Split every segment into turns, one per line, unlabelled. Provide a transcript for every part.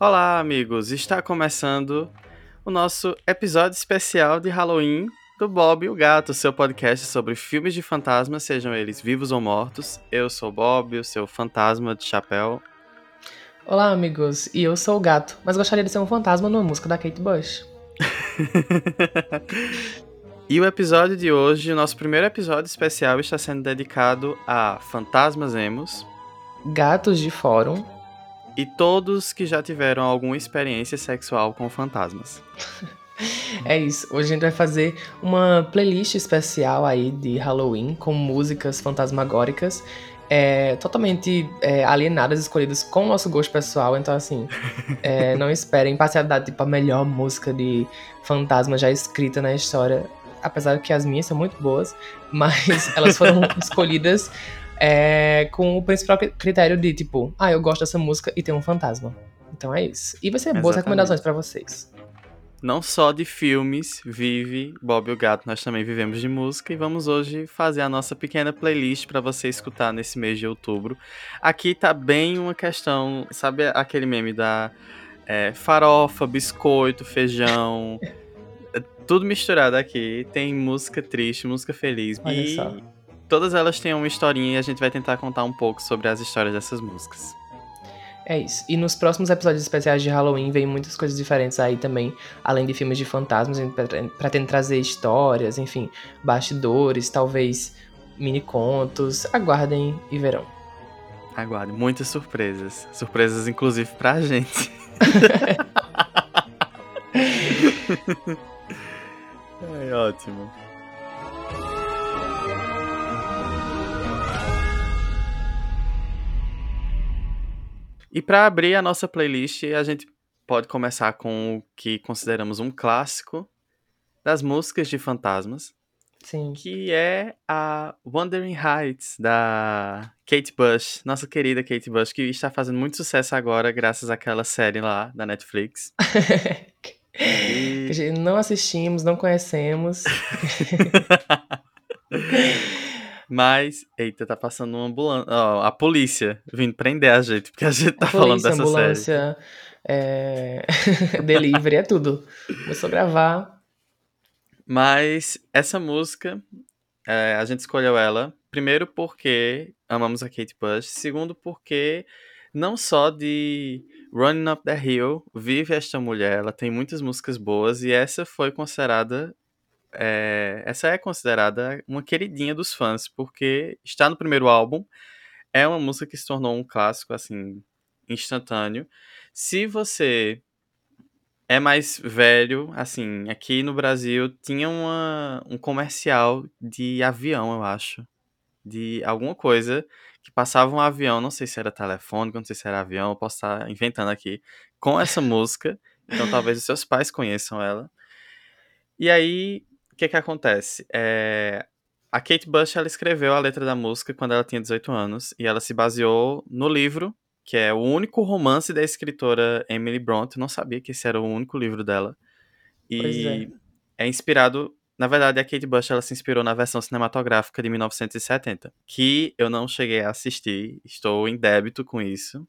Olá, amigos! Está começando o nosso episódio especial de Halloween do Bob e o Gato, seu podcast sobre filmes de fantasmas, sejam eles vivos ou mortos. Eu sou o Bob, o seu fantasma de chapéu.
Olá, amigos! E eu sou o Gato, mas gostaria de ser um fantasma numa música da Kate Bush.
e o episódio de hoje, o nosso primeiro episódio especial, está sendo dedicado a fantasmas emos,
gatos de fórum
e todos que já tiveram alguma experiência sexual com fantasmas.
É isso. Hoje a gente vai fazer uma playlist especial aí de Halloween com músicas fantasmagóricas. É, totalmente é, alienadas, escolhidas com o nosso gosto pessoal. Então, assim, é, não esperem parcialidade, tipo, a melhor música de fantasma já escrita na história. Apesar que as minhas são muito boas, mas elas foram escolhidas é, com o principal critério de, tipo, ah, eu gosto dessa música e tem um fantasma. Então é isso. E vai ser Exatamente. boas recomendações para vocês
não só de filmes vive Bob o Gato, nós também vivemos de música e vamos hoje fazer a nossa pequena playlist para você escutar nesse mês de outubro. Aqui tá bem uma questão, sabe aquele meme da é, farofa, biscoito, feijão, é tudo misturado aqui. Tem música triste, música feliz
Olha e só.
Todas elas têm uma historinha e a gente vai tentar contar um pouco sobre as histórias dessas músicas.
É isso. E nos próximos episódios especiais de Halloween vem muitas coisas diferentes aí também, além de filmes de fantasmas, pretende trazer histórias, enfim, bastidores, talvez mini contos. Aguardem e verão.
Aguardem, muitas surpresas. Surpresas, inclusive, pra gente. é ótimo. E para abrir a nossa playlist, a gente pode começar com o que consideramos um clássico das músicas de fantasmas.
Sim.
Que é a Wandering Heights, da Kate Bush, nossa querida Kate Bush, que está fazendo muito sucesso agora, graças àquela série lá da Netflix.
e... Não assistimos, não conhecemos.
Mas, eita, tá passando uma ambulância. Oh, a polícia vindo prender a gente, porque a gente tá a falando
polícia,
dessa
ambulância, série. É... delivery, é tudo. Começou a gravar.
Mas essa música, é, a gente escolheu ela, primeiro porque amamos a Kate Bush, segundo porque não só de Running Up the Hill vive esta mulher, ela tem muitas músicas boas e essa foi considerada é, essa é considerada uma queridinha dos fãs, porque está no primeiro álbum, é uma música que se tornou um clássico, assim, instantâneo. Se você é mais velho, assim, aqui no Brasil tinha uma, um comercial de avião, eu acho. De alguma coisa que passava um avião, não sei se era telefônico, não sei se era avião, posso estar inventando aqui, com essa música. Então talvez os seus pais conheçam ela. E aí que que acontece? É, a Kate Bush, ela escreveu a letra da música quando ela tinha 18 anos, e ela se baseou no livro, que é o único romance da escritora Emily Bronte. não sabia que esse era o único livro dela. E é. é inspirado na verdade, a Kate Bush ela se inspirou na versão cinematográfica de 1970, que eu não cheguei a assistir, estou em débito com isso.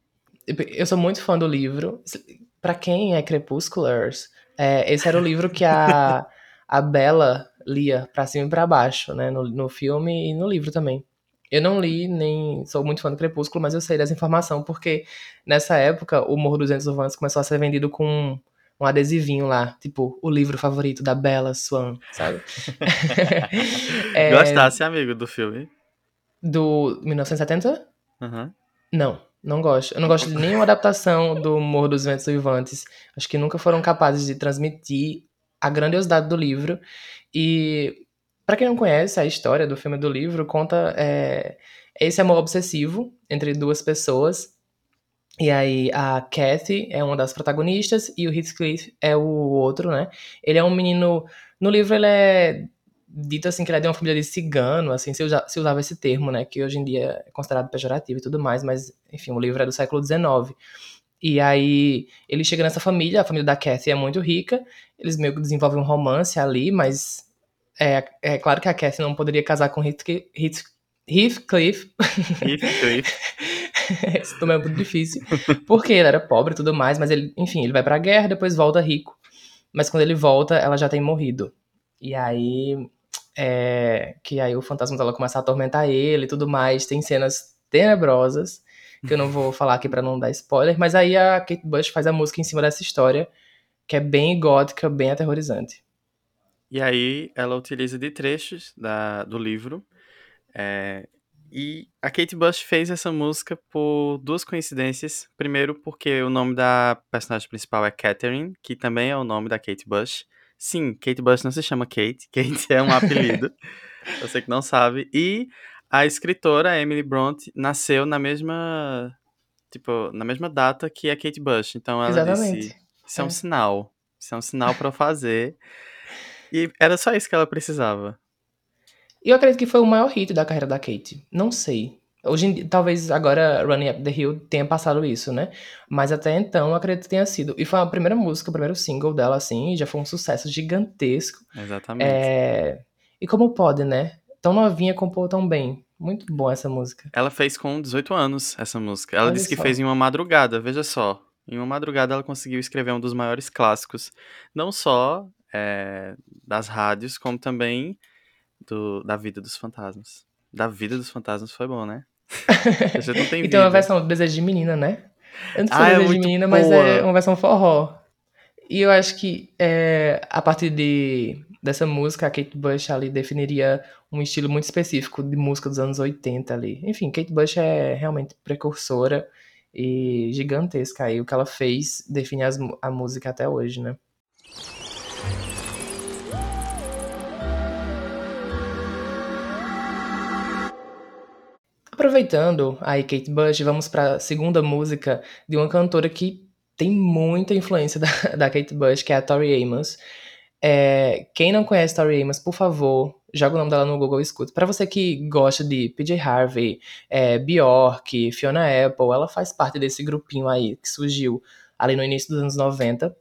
Eu sou muito fã do livro. Para quem é Crepusculars, é, esse era o livro que a a Bella lia para cima e para baixo, né, no, no filme e no livro também. Eu não li, nem sou muito fã do Crepúsculo, mas eu sei dessa informação, porque nessa época o Morro dos Ventos Urbanos começou a ser vendido com um adesivinho lá, tipo, o livro favorito da Bella Swan, sabe?
é, Gostasse, amigo, do filme?
Do 1970?
Uhum.
Não, não gosto. Eu não gosto de nenhuma adaptação do Morro dos Ventos Uivantes. Acho que nunca foram capazes de transmitir a grandiosidade do livro. E para quem não conhece a história do filme do livro, conta é, esse amor obsessivo entre duas pessoas. E aí a Kathy é uma das protagonistas e o Heathcliff é o outro, né? Ele é um menino. No livro ele é dito assim que ele é de uma família de cigano, assim, se, usa, se usava esse termo, né? Que hoje em dia é considerado pejorativo e tudo mais, mas enfim, o livro é do século XIX. E aí ele chega nessa família, a família da Kathy é muito rica, eles meio que desenvolvem um romance ali, mas é, é claro que a Kathy não poderia casar com Heathcliff. Heathcliff.
Heathcliff.
Isso também é muito difícil. Porque ele era pobre e tudo mais, mas ele, enfim, ele vai pra guerra, depois volta rico. Mas quando ele volta, ela já tem morrido. E aí. É, que aí o fantasma dela começa a atormentar ele e tudo mais. Tem cenas tenebrosas, que eu não vou falar aqui para não dar spoiler, mas aí a Kate Bush faz a música em cima dessa história, que é bem gótica, bem aterrorizante.
E aí ela utiliza de trechos da, do livro. É, e a Kate Bush fez essa música por duas coincidências. Primeiro, porque o nome da personagem principal é Catherine, que também é o nome da Kate Bush. Sim, Kate Bush não se chama Kate, Kate é um apelido. Você que não sabe. E a escritora Emily Bronte nasceu na mesma tipo, na mesma data que a Kate Bush. Então ela Exatamente. disse: "Isso é, é um sinal. Isso é um sinal para fazer". E era só isso que ela precisava.
E eu acredito que foi o maior hit da carreira da Kate. Não sei. Hoje em dia, talvez agora Running Up the Hill tenha passado isso, né? Mas até então eu acredito que tenha sido. E foi a primeira música, o primeiro single dela, assim, e já foi um sucesso gigantesco.
Exatamente.
É... E como pode, né? Tão novinha compor tão bem. Muito bom essa música.
Ela fez com 18 anos essa música. Ela Olha disse que só. fez em uma madrugada, veja só. Em uma madrugada ela conseguiu escrever um dos maiores clássicos, não só é, das rádios, como também do, da vida dos fantasmas. Da vida dos fantasmas foi bom, né?
Você não tem então é uma versão do Desejo de Menina, né? Eu não sei ah, é Desejo de Menina, boa. mas é uma versão forró. E eu acho que é, a partir de, dessa música, a Kate Bush ali definiria um estilo muito específico de música dos anos 80 ali. Enfim, Kate Bush é realmente precursora e gigantesca aí. O que ela fez define as, a música até hoje, né? Aproveitando aí Kate Bush, vamos para a segunda música de uma cantora que tem muita influência da, da Kate Bush, que é a Tori Amos. É, quem não conhece Tori Amos, por favor, joga o nome dela no Google e escuta. Para você que gosta de PJ Harvey, é, Bjork, Fiona Apple, ela faz parte desse grupinho aí que surgiu ali no início dos anos 90.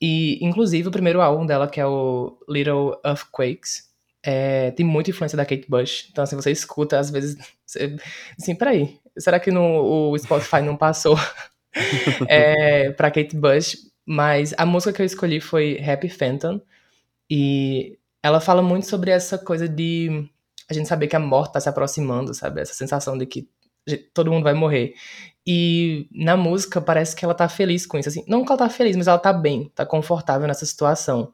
E, inclusive, o primeiro álbum dela, que é o Little Earthquakes, é, tem muita influência da Kate Bush. Então, assim, você escuta, às vezes, você, assim, peraí, será que no, o Spotify não passou é, pra Kate Bush? Mas a música que eu escolhi foi Happy Phantom. E ela fala muito sobre essa coisa de a gente saber que a morte tá se aproximando, sabe? Essa sensação de que todo mundo vai morrer. E na música parece que ela tá feliz com isso. Assim, não que ela tá feliz, mas ela tá bem, tá confortável nessa situação.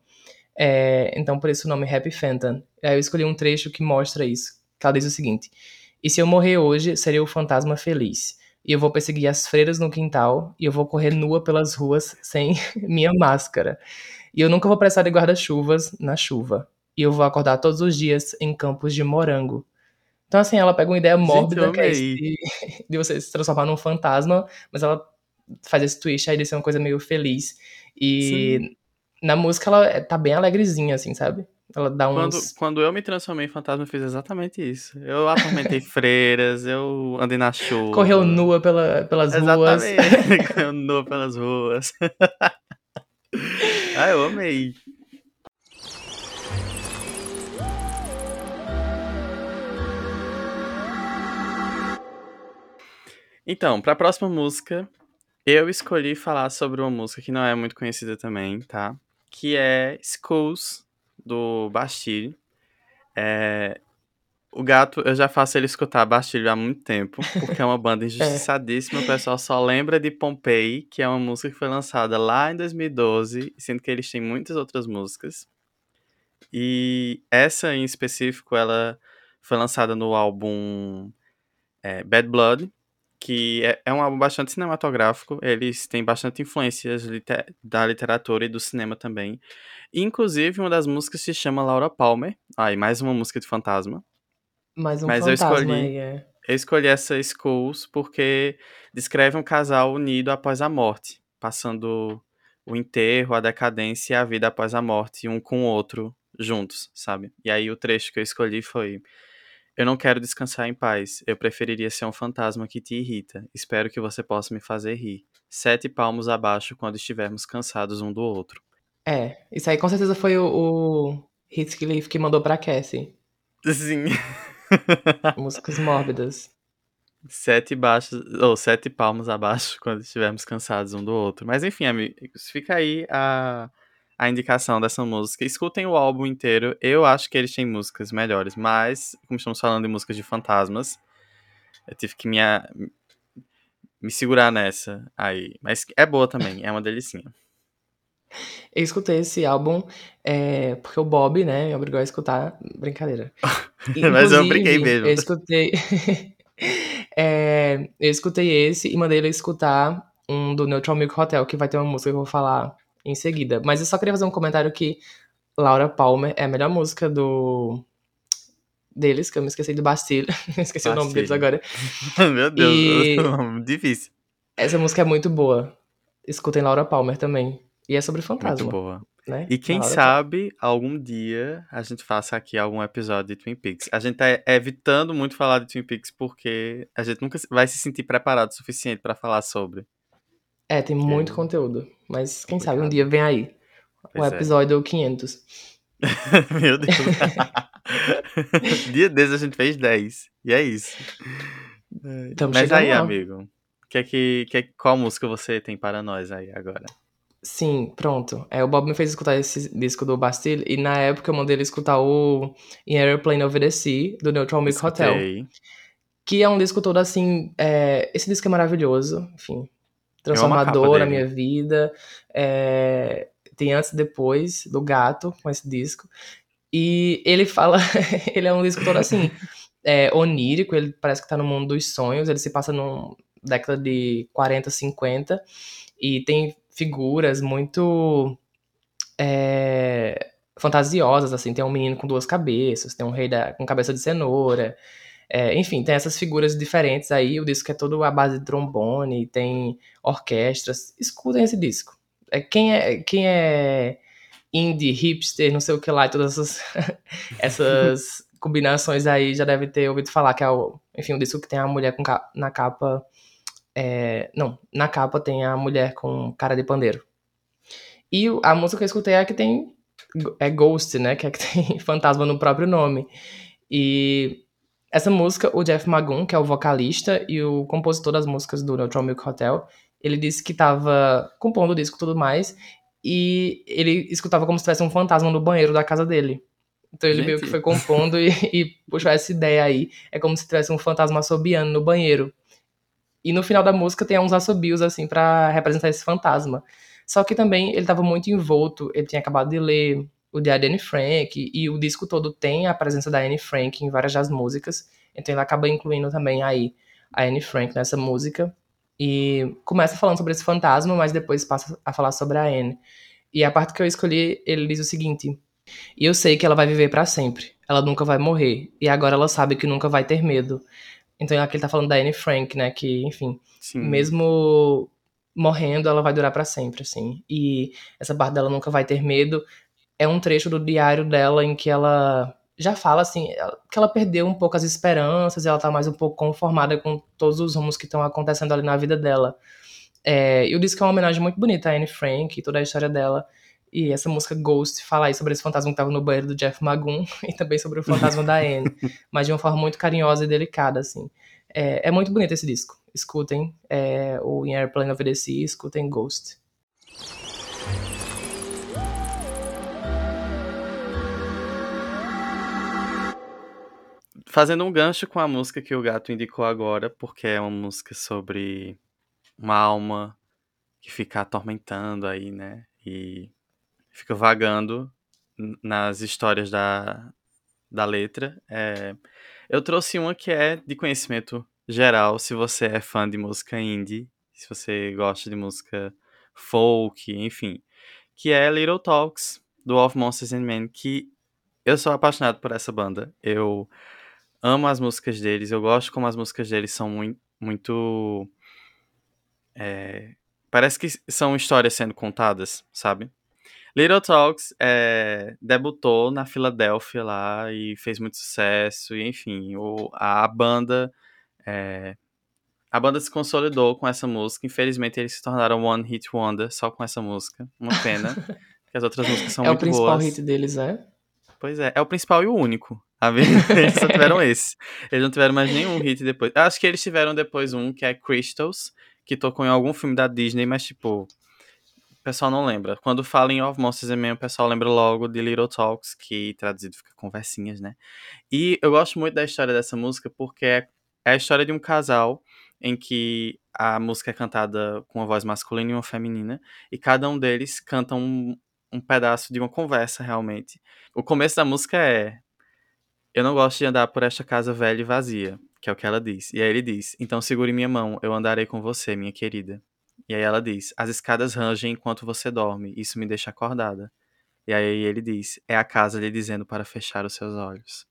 É, então, por isso o nome Happy Phantom. Aí eu escolhi um trecho que mostra isso. Que ela diz o seguinte: E se eu morrer hoje, seria o fantasma feliz. E eu vou perseguir as freiras no quintal, e eu vou correr nua pelas ruas sem minha máscara. E eu nunca vou precisar de guarda-chuvas na chuva. E eu vou acordar todos os dias em campos de morango. Então, assim, ela pega uma ideia mórbida que é de, de você se transformar num fantasma, mas ela faz esse twist aí de ser uma coisa meio feliz. E Sim na música ela é, tá bem alegrezinha, assim, sabe? Ela dá uns...
Quando, quando eu me transformei em fantasma, eu fiz exatamente isso. Eu atormentei freiras, eu andei na chuva.
Correu nua pela, pelas ruas.
Exatamente, correu nua pelas ruas. ah, eu amei. Então, para a próxima música, eu escolhi falar sobre uma música que não é muito conhecida também, tá? que é Schools, do Bastille. É, o gato, eu já faço ele escutar Bastille há muito tempo, porque é uma banda é. injustiçadíssima. é. O pessoal só lembra de Pompeii, que é uma música que foi lançada lá em 2012, sendo que eles têm muitas outras músicas. E essa em específico, ela foi lançada no álbum é, Bad Blood, que é, é um álbum bastante cinematográfico, eles têm bastante influências liter da literatura e do cinema também. Inclusive, uma das músicas se chama Laura Palmer. Ah, e mais uma música de fantasma.
Mais um Mas fantasma eu escolhi, aí, é.
Eu escolhi essa Schools porque descreve um casal unido após a morte, passando o enterro, a decadência e a vida após a morte, um com o outro, juntos, sabe? E aí o trecho que eu escolhi foi eu não quero descansar em paz. Eu preferiria ser um fantasma que te irrita. Espero que você possa me fazer rir. Sete palmos abaixo quando estivermos cansados um do outro.
É, isso aí com certeza foi o, o Heathcliff que mandou pra Cassie.
Sim.
Músicas mórbidas.
sete baixos, ou sete palmos abaixo quando estivermos cansados um do outro. Mas enfim, amigos, fica aí a, a indicação dessa música. Escutem o álbum inteiro. Eu acho que eles têm músicas melhores, mas como estamos falando de músicas de fantasmas, eu tive que me, me segurar nessa aí. Mas é boa também, é uma delicinha.
Eu escutei esse álbum é, porque o Bob, né, me obrigou a escutar. Brincadeira.
Mas eu brinquei mesmo.
Eu escutei. é, eu escutei esse e mandei ele escutar um do Neutral Milk Hotel, que vai ter uma música que eu vou falar em seguida. Mas eu só queria fazer um comentário que Laura Palmer é a melhor música do deles, que eu me esqueci do Bastille. esqueci Bastille. o nome deles agora.
Meu Deus, e... difícil.
Essa música é muito boa. Escutem Laura Palmer também. E é sobre fantasma.
Muito boa. Né? E quem sabe algum dia a gente faça aqui algum episódio de Twin Peaks. A gente tá evitando muito falar de Twin Peaks porque a gente nunca vai se sentir preparado o suficiente para falar sobre.
É, tem muito conteúdo. Mas quem sabe um dia vem aí. Pois o é. episódio é. 500.
Meu Deus. dia desses a gente fez 10. E é isso. Mas aí, lá. amigo. Que é que, que, qual música você tem para nós aí agora?
Sim, pronto. É, o Bob me fez escutar esse disco do Bastille e na época eu mandei ele escutar o In Airplane Over the Sea, do Neutral Milk Hotel. Que é um disco todo assim. É, esse disco é maravilhoso, enfim. Transformador na minha vida. É, tem antes e depois do gato com esse disco. E ele fala. ele é um disco todo assim. É, onírico, ele parece que tá no mundo dos sonhos. Ele se passa numa década de 40, 50. E tem figuras muito é, fantasiosas, assim. Tem um menino com duas cabeças, tem um rei da, com cabeça de cenoura. É, enfim, tem essas figuras diferentes aí. O disco é todo à base de trombone, tem orquestras. Escutem esse disco. É, quem, é, quem é indie, hipster, não sei o que lá, e todas essas, essas combinações aí já deve ter ouvido falar que é o, enfim, o disco que tem a mulher com, na capa é, não, na capa tem a mulher com cara de pandeiro. E a música que eu escutei é a que tem. É Ghost, né? Que é que tem fantasma no próprio nome. E essa música, o Jeff Magoon, que é o vocalista e o compositor das músicas do Neutral Milk Hotel, ele disse que estava compondo o disco e tudo mais. E ele escutava como se tivesse um fantasma no banheiro da casa dele. Então ele Gente. meio que foi compondo e, e puxou essa ideia aí. É como se tivesse um fantasma assobiando no banheiro. E no final da música tem uns assobios, assim, para representar esse fantasma. Só que também ele estava muito envolto, ele tinha acabado de ler o de Anne Frank, e o disco todo tem a presença da Anne Frank em várias das músicas, então ele acaba incluindo também aí a Anne Frank nessa música. E começa falando sobre esse fantasma, mas depois passa a falar sobre a Anne. E a parte que eu escolhi, ele diz o seguinte: E eu sei que ela vai viver para sempre. Ela nunca vai morrer. E agora ela sabe que nunca vai ter medo. Então aqui ele tá falando da Anne Frank, né? Que, enfim, Sim. mesmo morrendo, ela vai durar para sempre, assim. E essa parte dela nunca vai ter medo. É um trecho do diário dela em que ela já fala assim, que ela perdeu um pouco as esperanças, ela tá mais um pouco conformada com todos os rumos que estão acontecendo ali na vida dela. É, eu disse que é uma homenagem muito bonita a Anne Frank e toda a história dela. E essa música Ghost fala aí sobre esse fantasma que tava no banheiro do Jeff Magoon e também sobre o fantasma da Anne, mas de uma forma muito carinhosa e delicada, assim. É, é muito bonito esse disco. Escutem é, o In Airplane of the Sea, escutem Ghost.
Fazendo um gancho com a música que o gato indicou agora, porque é uma música sobre uma alma que fica atormentando aí, né? E fica vagando nas histórias da, da letra. É, eu trouxe uma que é de conhecimento geral, se você é fã de música indie, se você gosta de música folk, enfim, que é Little Talks, do Of Monsters and Men, que eu sou apaixonado por essa banda. Eu amo as músicas deles, eu gosto como as músicas deles são muito. muito é, parece que são histórias sendo contadas, sabe? Little Talks é, debutou na Filadélfia lá e fez muito sucesso, e enfim, o, a, banda é, a banda se consolidou com essa música. Infelizmente, eles se tornaram One Hit Wonder só com essa música. Uma pena, porque as outras músicas são
é
muito boas. É
o principal hit deles, é?
Pois é, é o principal e o único. eles só tiveram esse. Eles não tiveram mais nenhum hit depois. Acho que eles tiveram depois um que é Crystals, que tocou em algum filme da Disney, mas tipo, o pessoal não lembra. Quando fala em Of Monsters and Men, o pessoal lembra logo de Little Talks, que traduzido fica conversinhas, né? E eu gosto muito da história dessa música porque é a história de um casal em que a música é cantada com uma voz masculina e uma feminina, e cada um deles canta um, um pedaço de uma conversa realmente. O começo da música é Eu não gosto de andar por esta casa velha e vazia, que é o que ela diz. E aí ele diz: Então segure minha mão, eu andarei com você, minha querida. E aí ela diz: As escadas rangem enquanto você dorme, isso me deixa acordada. E aí ele diz: É a casa lhe dizendo para fechar os seus olhos.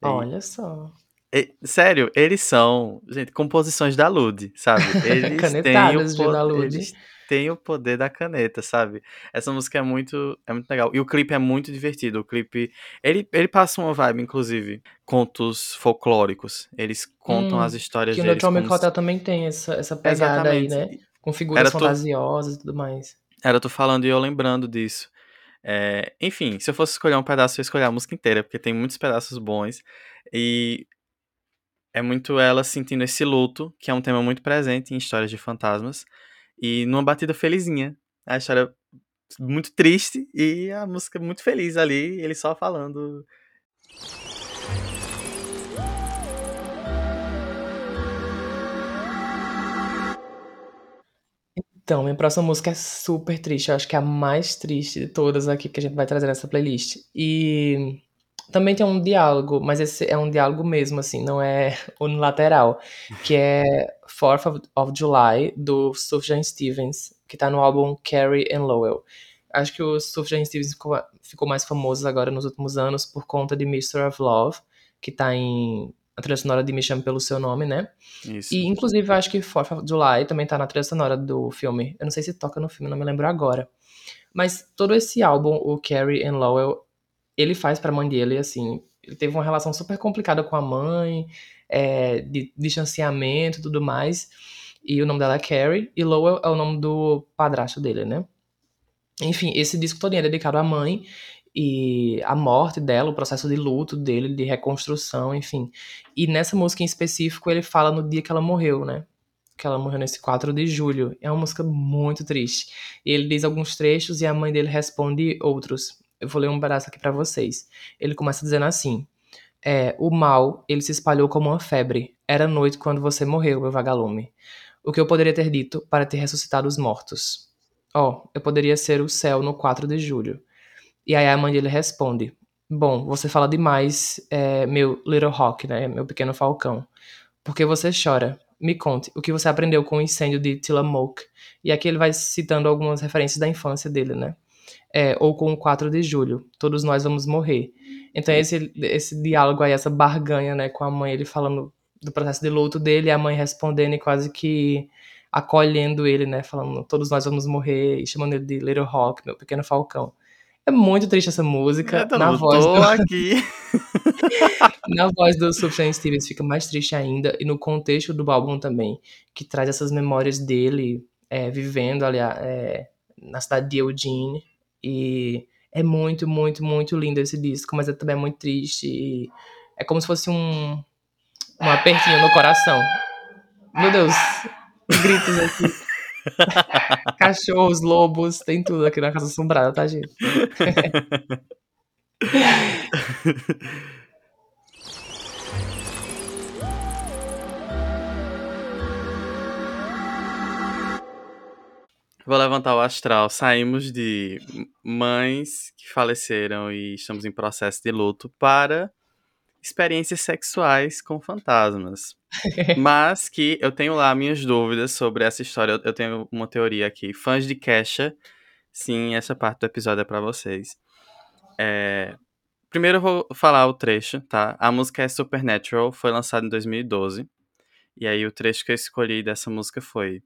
E, Olha só.
E, sério, eles são, gente, composições da Lud, sabe? Eles têm o poder, eles têm o poder da caneta, sabe? Essa música é muito, é muito legal. E o clipe é muito divertido. O clipe, ele, ele passa uma vibe, inclusive, contos folclóricos. Eles contam hum, as histórias
que
deles.
Que o Atomic Hotel se... também tem essa, essa pegada Exatamente. aí, né? Com figuras Era fantasiosas tu... e tudo mais.
Era tu falando e eu lembrando disso. É, enfim, se eu fosse escolher um pedaço, eu ia escolher a música inteira, porque tem muitos pedaços bons. E é muito ela sentindo esse luto, que é um tema muito presente em histórias de fantasmas, e numa batida felizinha. A história muito triste e a música muito feliz ali, ele só falando.
Então, minha próxima música é super triste. Eu acho que é a mais triste de todas aqui que a gente vai trazer nessa playlist. E também tem um diálogo, mas esse é um diálogo mesmo, assim, não é unilateral, que é Fourth of, July, do Sufjan Stevens, que tá no álbum Carrie and Lowell. Acho que o Sufjan Stevens ficou, ficou mais famoso agora nos últimos anos por conta de Mr. of Love, que tá em a trilha sonora de Me Chame Pelo Seu Nome, né? Isso. E, inclusive, acho que Fourth of July também tá na trilha sonora do filme. Eu não sei se toca no filme, não me lembro agora. Mas todo esse álbum, o Carrie and Lowell, ele faz pra mãe dele, assim, ele teve uma relação super complicada com a mãe, é, de distanciamento e tudo mais. E o nome dela é Carrie, e Lowell é o nome do padrasto dele, né? Enfim, esse disco todo é dedicado à mãe e a morte dela, o processo de luto dele, de reconstrução, enfim. E nessa música em específico, ele fala no dia que ela morreu, né? Que ela morreu nesse 4 de julho. É uma música muito triste. Ele diz alguns trechos e a mãe dele responde outros. Eu vou ler um pedaço aqui para vocês. Ele começa dizendo assim: é, O mal, ele se espalhou como uma febre. Era noite quando você morreu, meu vagalume. O que eu poderia ter dito para ter ressuscitado os mortos? Ó, oh, eu poderia ser o céu no 4 de julho. E aí a mãe dele responde: Bom, você fala demais, é, meu Little Hawk, né? Meu pequeno falcão. Por que você chora? Me conte o que você aprendeu com o incêndio de Tillamook. E aqui ele vai citando algumas referências da infância dele, né? É, ou com o 4 de julho, todos nós vamos morrer. Então esse, esse diálogo aí, essa barganha, né, com a mãe, ele falando do processo de luto dele, a mãe respondendo e quase que acolhendo ele, né, falando todos nós vamos morrer, e chamando ele de Little Rock, meu pequeno falcão. É muito triste essa música.
Eu na voz do... aqui.
na voz do Sufjan Stevens fica mais triste ainda, e no contexto do álbum também, que traz essas memórias dele é, vivendo ali é, na cidade de Eugene, e é muito, muito, muito lindo esse disco, mas é também muito triste. é como se fosse um, um apertinho no coração. Meu Deus, gritos aqui. Cachorros, lobos, tem tudo aqui na Casa Assombrada, tá, gente?
Vou levantar o astral. Saímos de mães que faleceram e estamos em processo de luto para experiências sexuais com fantasmas. Mas que eu tenho lá minhas dúvidas sobre essa história. Eu tenho uma teoria aqui. Fãs de Kesha, sim, essa parte do episódio é para vocês. É... Primeiro eu vou falar o trecho, tá? A música é Supernatural, foi lançada em 2012. E aí o trecho que eu escolhi dessa música foi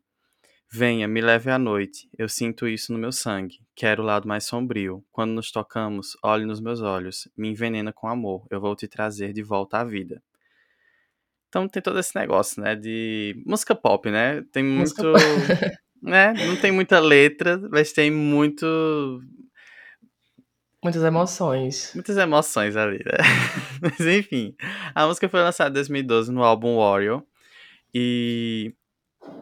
Venha, me leve à noite. Eu sinto isso no meu sangue. Quero o lado mais sombrio. Quando nos tocamos, olhe nos meus olhos. Me envenena com amor. Eu vou te trazer de volta à vida. Então tem todo esse negócio, né? De música pop, né? Tem muito. né? Não tem muita letra, mas tem muito.
Muitas emoções.
Muitas emoções ali, né? Mas enfim, a música foi lançada em 2012 no álbum Warrior. E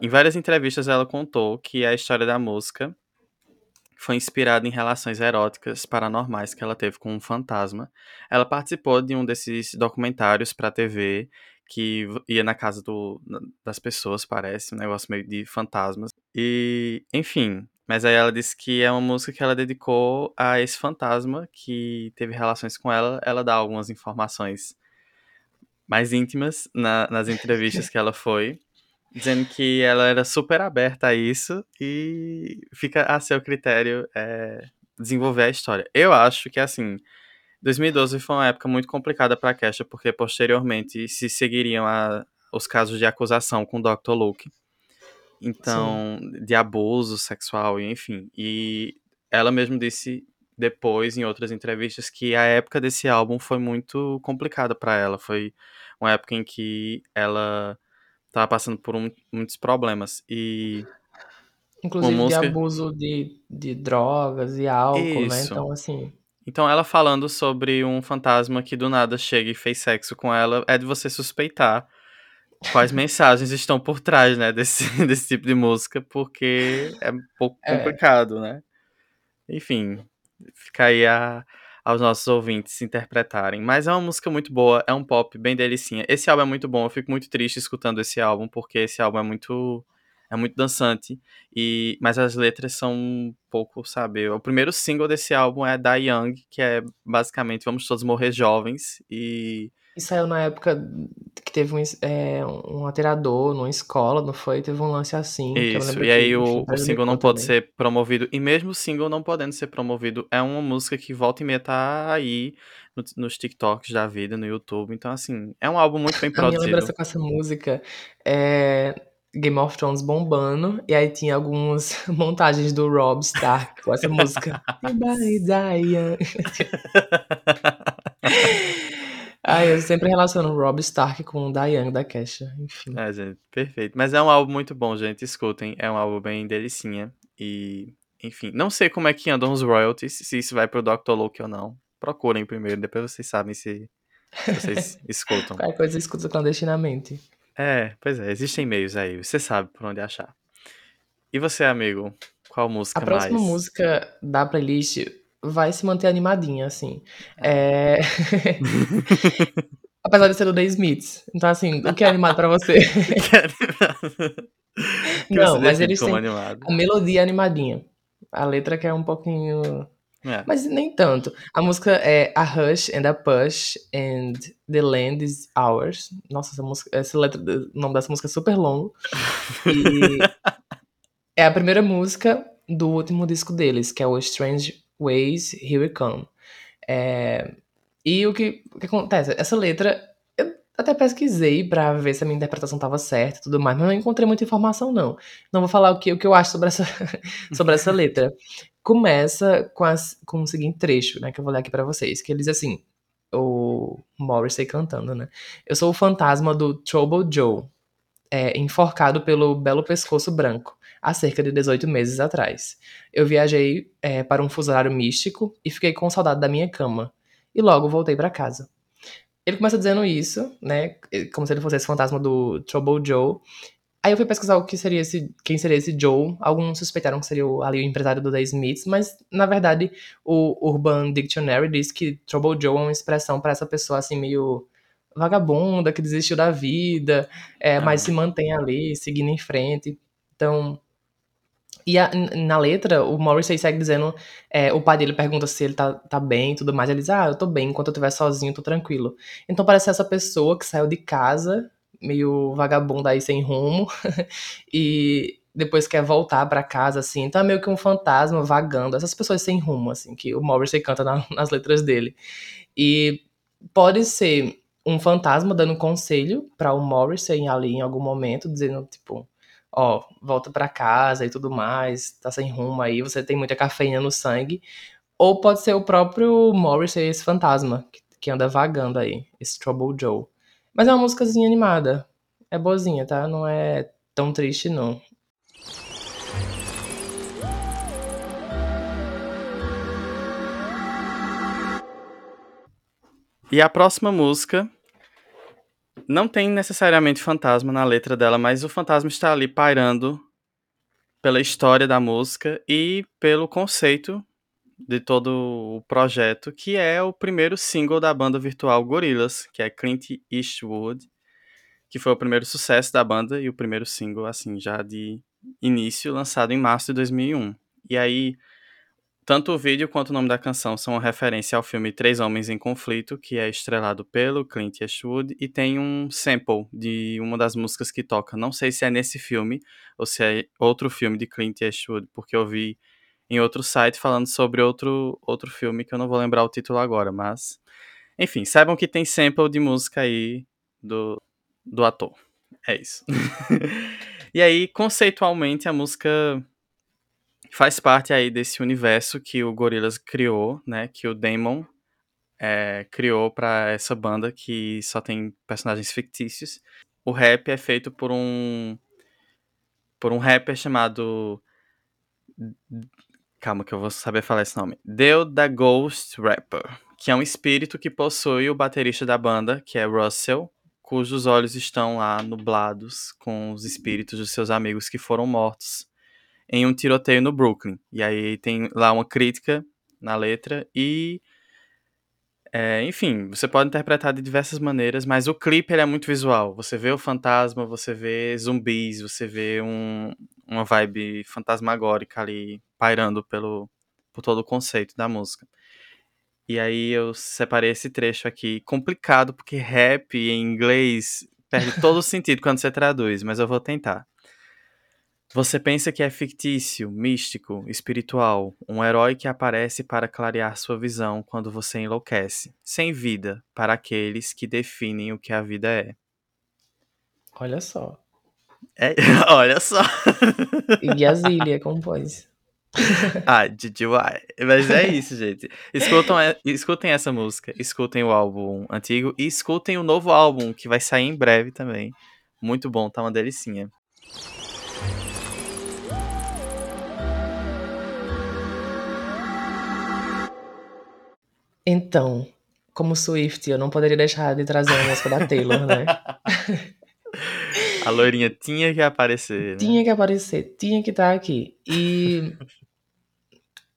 em várias entrevistas ela contou que a história da música foi inspirada em relações eróticas paranormais que ela teve com um fantasma. Ela participou de um desses documentários para TV que ia na casa do, das pessoas, parece, um negócio meio de fantasmas. E, enfim, mas aí ela disse que é uma música que ela dedicou a esse fantasma que teve relações com ela. Ela dá algumas informações mais íntimas na, nas entrevistas que ela foi, dizendo que ela era super aberta a isso e fica a seu critério é, desenvolver a história. Eu acho que, assim, 2012 foi uma época muito complicada para a Kesha, porque posteriormente se seguiriam a, os casos de acusação com o Dr. Luke. Então, Sim. de abuso sexual, enfim. E ela mesma disse depois, em outras entrevistas, que a época desse álbum foi muito complicada para ela. Foi uma época em que ela estava passando por um, muitos problemas. E.
Inclusive música... de abuso de, de drogas e álcool, né? Isso. né? Então, assim.
Então, ela falando sobre um fantasma que do nada chega e fez sexo com ela, é de você suspeitar quais mensagens estão por trás, né, desse, desse tipo de música, porque é um pouco é. complicado, né? Enfim, fica aí a, aos nossos ouvintes interpretarem. Mas é uma música muito boa, é um pop bem delicinha. Esse álbum é muito bom, eu fico muito triste escutando esse álbum, porque esse álbum é muito é muito dançante, e mas as letras são um pouco, sabe? O primeiro single desse álbum é Die Young, que é basicamente Vamos Todos Morrer Jovens, e
e saiu na época que teve um, é, um atirador numa escola, não foi? Teve um lance assim.
Isso, e aí o, o single não pode também. ser promovido. E mesmo o single não podendo ser promovido, é uma música que volta e meia tá aí no, nos TikToks da vida, no YouTube. Então, assim, é um álbum muito bem produzido. A minha lembrança
com essa música é Game of Thrones bombando, e aí tinha algumas montagens do Rob Stark com essa música. Ah, eu sempre relaciono Rob Stark com o Diane da Kesha, enfim.
É, gente, perfeito. Mas é um álbum muito bom, gente, escutem. É um álbum bem delicinha. E, enfim, não sei como é que andam os royalties, se isso vai pro Dr. Luke ou não. Procurem primeiro, depois vocês sabem se, se vocês escutam.
Qualquer coisa escuta clandestinamente.
É, pois é, existem meios aí, você sabe por onde achar. E você, amigo? Qual música mais?
A próxima
mais?
música da playlist vai se manter animadinha, assim. É... Apesar de ser do The Smiths. Então, assim, o que é animado pra você? Não, mas eles têm animado. a melodia animadinha. A letra que é um pouquinho... É. Mas nem tanto. A música é A Hush and a Push and The Land is Ours. Nossa, essa música, essa letra, o nome dessa música é super longo. E é a primeira música do último disco deles, que é o Strange Ways, Here We Come. É, e o que, o que acontece? Essa letra, eu até pesquisei para ver se a minha interpretação estava certa e tudo mais, mas não encontrei muita informação, não. Não vou falar o que, o que eu acho sobre essa, sobre essa letra. Começa com, as, com o seguinte trecho, né, que eu vou ler aqui para vocês, que ele diz assim, o Morrissey cantando, né? Eu sou o fantasma do Trouble Joe, é, enforcado pelo belo pescoço branco há cerca de 18 meses atrás. Eu viajei é, para um fuso místico e fiquei com saudade da minha cama. E logo voltei para casa. Ele começa dizendo isso, né? Como se ele fosse esse fantasma do Trouble Joe. Aí eu fui pesquisar o que seria esse, quem seria esse Joe. Alguns suspeitaram que seria o, ali o empresário do The Smiths, mas na verdade o Urban Dictionary diz que Trouble Joe é uma expressão para essa pessoa assim meio vagabunda, que desistiu da vida, é, mas se mantém ali, seguindo em frente. Então, e a, na letra, o Morrissey segue dizendo, é, o pai dele pergunta se ele tá, tá bem e tudo mais, ele diz, ah, eu tô bem, enquanto eu estiver sozinho, eu tô tranquilo. Então parece essa pessoa que saiu de casa, meio vagabunda aí sem rumo, e depois quer voltar para casa, assim, então é meio que um fantasma vagando, essas pessoas sem rumo, assim, que o Morrissey canta na, nas letras dele. E pode ser um fantasma dando conselho para o Morrissey ali em algum momento, dizendo, tipo, ó, volta para casa e tudo mais, tá sem rumo aí, você tem muita cafeína no sangue. Ou pode ser o próprio Morrissey, esse fantasma, que, que anda vagando aí, esse Trouble Joe. Mas é uma músicazinha animada. É boazinha, tá? Não é tão triste, não.
E a próxima música não tem necessariamente fantasma na letra dela, mas o fantasma está ali pairando pela história da música e pelo conceito de todo o projeto, que é o primeiro single da banda virtual Gorillaz, que é Clint Eastwood, que foi o primeiro sucesso da banda e o primeiro single, assim, já de início, lançado em março de 2001. E aí, tanto o vídeo quanto o nome da canção são uma referência ao filme Três Homens em Conflito, que é estrelado pelo Clint Eastwood, e tem um sample de uma das músicas que toca. Não sei se é nesse filme ou se é outro filme de Clint Eastwood, porque eu vi em outro site falando sobre outro, outro filme que eu não vou lembrar o título agora, mas. Enfim, saibam que tem sample de música aí do, do ator. É isso. e aí, conceitualmente, a música faz parte aí desse universo que o Gorillaz criou, né? Que o Damon é, criou para essa banda que só tem personagens fictícios. O rap é feito por um por um rapper chamado Calma que eu vou saber falar esse nome. Deu da Ghost Rapper, que é um espírito que possui o baterista da banda, que é Russell, cujos olhos estão lá nublados com os espíritos dos seus amigos que foram mortos em um tiroteio no Brooklyn. E aí tem lá uma crítica na letra e é, enfim, você pode interpretar de diversas maneiras, mas o clipe é muito visual. Você vê o fantasma, você vê zumbis, você vê um, uma vibe fantasmagórica ali pairando pelo, por todo o conceito da música. E aí eu separei esse trecho aqui, complicado, porque rap em inglês perde todo o sentido quando você traduz, mas eu vou tentar. Você pensa que é fictício, místico, espiritual, um herói que aparece para clarear sua visão quando você enlouquece, sem vida para aqueles que definem o que a vida é.
Olha só.
É, olha só.
E a Zília compôs.
ah, DJY. Mas é isso, gente. Escutam, escutem essa música, escutem o álbum antigo e escutem o novo álbum que vai sair em breve também. Muito bom, tá uma delicinha.
Então, como Swift, eu não poderia deixar de trazer a música da Taylor, né?
a loirinha tinha que aparecer. Né?
Tinha que aparecer, tinha que estar aqui. E.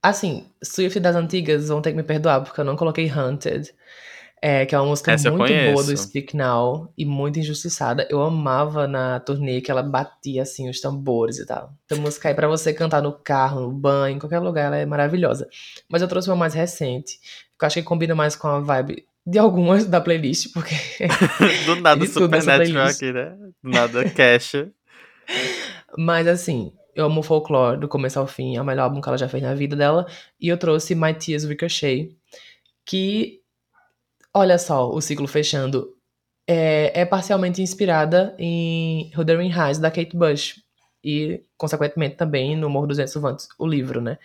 Assim, Swift das antigas vão ter que me perdoar, porque eu não coloquei Hunted. É, que é uma música Essa muito boa do Speak Now e muito injustiçada. Eu amava na turnê que ela batia assim os tambores e tal. Então, música aí pra você cantar no carro, no banho, em qualquer lugar, ela é maravilhosa. Mas eu trouxe uma mais recente, que eu acho que combina mais com a vibe de algumas da playlist, porque.
do nada Supernatural aqui, né? Do nada Cash.
Mas assim, eu amo Folklore do começo ao fim, é o melhor álbum que ela já fez na vida dela. E eu trouxe My Tears Ricochet, que Olha só, o ciclo fechando. É, é parcialmente inspirada em Wuthering Heights, da Kate Bush. E, consequentemente, também no Morro dos Ventos o livro, né?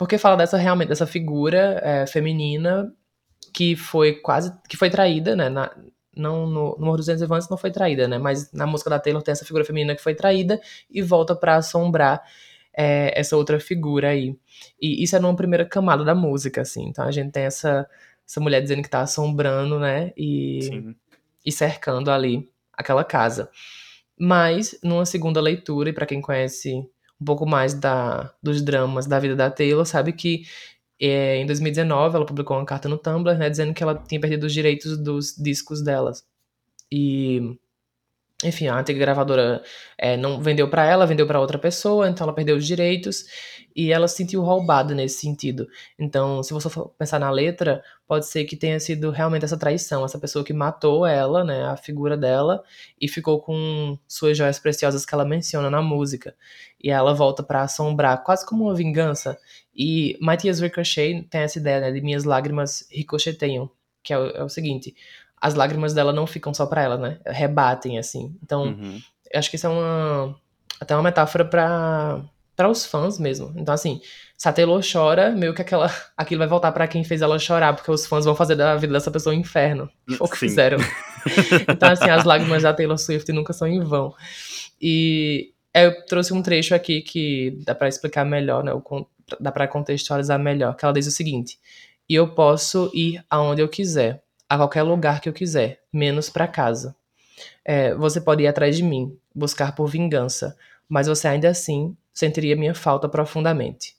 Porque fala dessa, realmente, dessa figura é, feminina que foi quase, que foi traída, né? Na, não, no, no Morro dos Ventos Vantos não foi traída, né? Mas na música da Taylor tem essa figura feminina que foi traída e volta para assombrar é, essa outra figura aí. E isso é numa primeira camada da música, assim. Então a gente tem essa essa mulher dizendo que tá assombrando, né? E, e cercando ali aquela casa. Mas, numa segunda leitura, e para quem conhece um pouco mais da, dos dramas da vida da Taylor, sabe que é, em 2019 ela publicou uma carta no Tumblr, né, dizendo que ela tinha perdido os direitos dos discos delas. E enfim, a antiga gravadora é, não vendeu para ela, vendeu para outra pessoa, então ela perdeu os direitos e ela se sentiu roubada nesse sentido. Então, se você for pensar na letra, pode ser que tenha sido realmente essa traição, essa pessoa que matou ela, né, a figura dela, e ficou com suas joias preciosas que ela menciona na música. E ela volta para assombrar, quase como uma vingança. E Matthias Ricochet tem essa ideia, né, de minhas lágrimas ricocheteiam, que é o, é o seguinte as lágrimas dela não ficam só pra ela, né? Rebatem, assim. Então, uhum. eu acho que isso é uma. Até uma metáfora pra, pra os fãs mesmo. Então, assim, se a Taylor chora, meio que aquela, aquilo vai voltar para quem fez ela chorar, porque os fãs vão fazer da vida dessa pessoa um inferno. Ou que fizeram. então, assim, as lágrimas da Taylor Swift nunca são em vão. E eu trouxe um trecho aqui que dá para explicar melhor, né? Dá para contextualizar melhor. Que ela diz o seguinte: E eu posso ir aonde eu quiser a qualquer lugar que eu quiser, menos para casa. É, você pode ir atrás de mim, buscar por vingança, mas você ainda assim sentiria minha falta profundamente.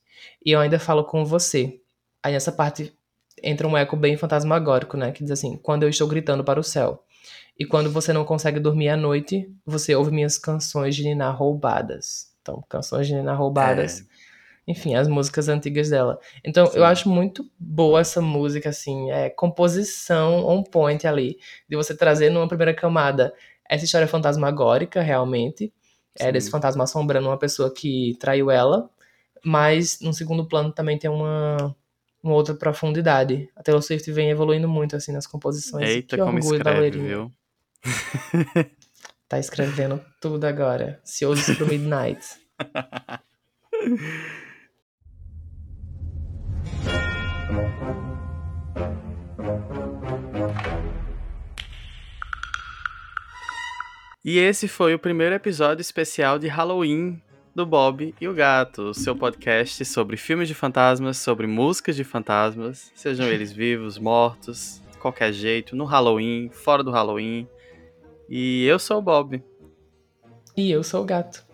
E eu ainda falo com você. Aí nessa parte entra um eco bem fantasmagórico, né? Que diz assim: quando eu estou gritando para o céu. E quando você não consegue dormir à noite, você ouve minhas canções de Nina roubadas. Então, canções de Nina roubadas. É. Enfim, as músicas antigas dela. Então, Sim. eu acho muito boa essa música, assim. É composição on point ali. De você trazer numa primeira camada essa história fantasmagórica, realmente. É desse fantasma assombrando uma pessoa que traiu ela. Mas, no segundo plano, também tem uma uma outra profundidade. A Taylor Swift vem evoluindo muito, assim, nas composições.
Eita, que como escreve, viu?
tá escrevendo tudo agora. Ansioso pro Midnight.
E esse foi o primeiro episódio especial de Halloween do Bob e o Gato, seu podcast sobre filmes de fantasmas, sobre músicas de fantasmas, sejam eles vivos, mortos, qualquer jeito, no Halloween, fora do Halloween. E eu sou o Bob.
E eu sou o Gato.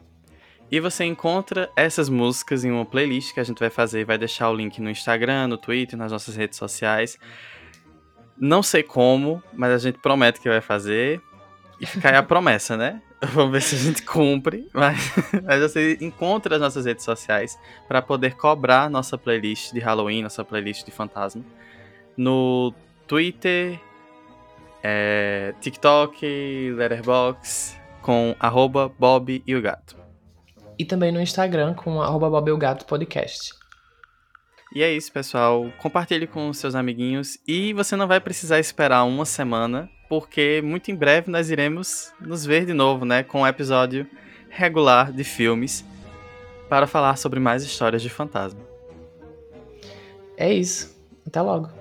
E você encontra essas músicas em uma playlist que a gente vai fazer e vai deixar o link no Instagram, no Twitter, nas nossas redes sociais. Não sei como, mas a gente promete que vai fazer. E fica aí a promessa, né? Vamos ver se a gente cumpre. Mas, mas você encontra as nossas redes sociais para poder cobrar nossa playlist de Halloween, nossa playlist de fantasma. No Twitter, é, TikTok, Letterboxd, com arroba Bob e o Gato.
E também no Instagram com arroba Bob e o Gato Podcast.
E é isso, pessoal. Compartilhe com seus amiguinhos. E você não vai precisar esperar uma semana porque muito em breve nós iremos nos ver de novo, né, com um episódio regular de filmes para falar sobre mais histórias de fantasma.
É isso. Até logo.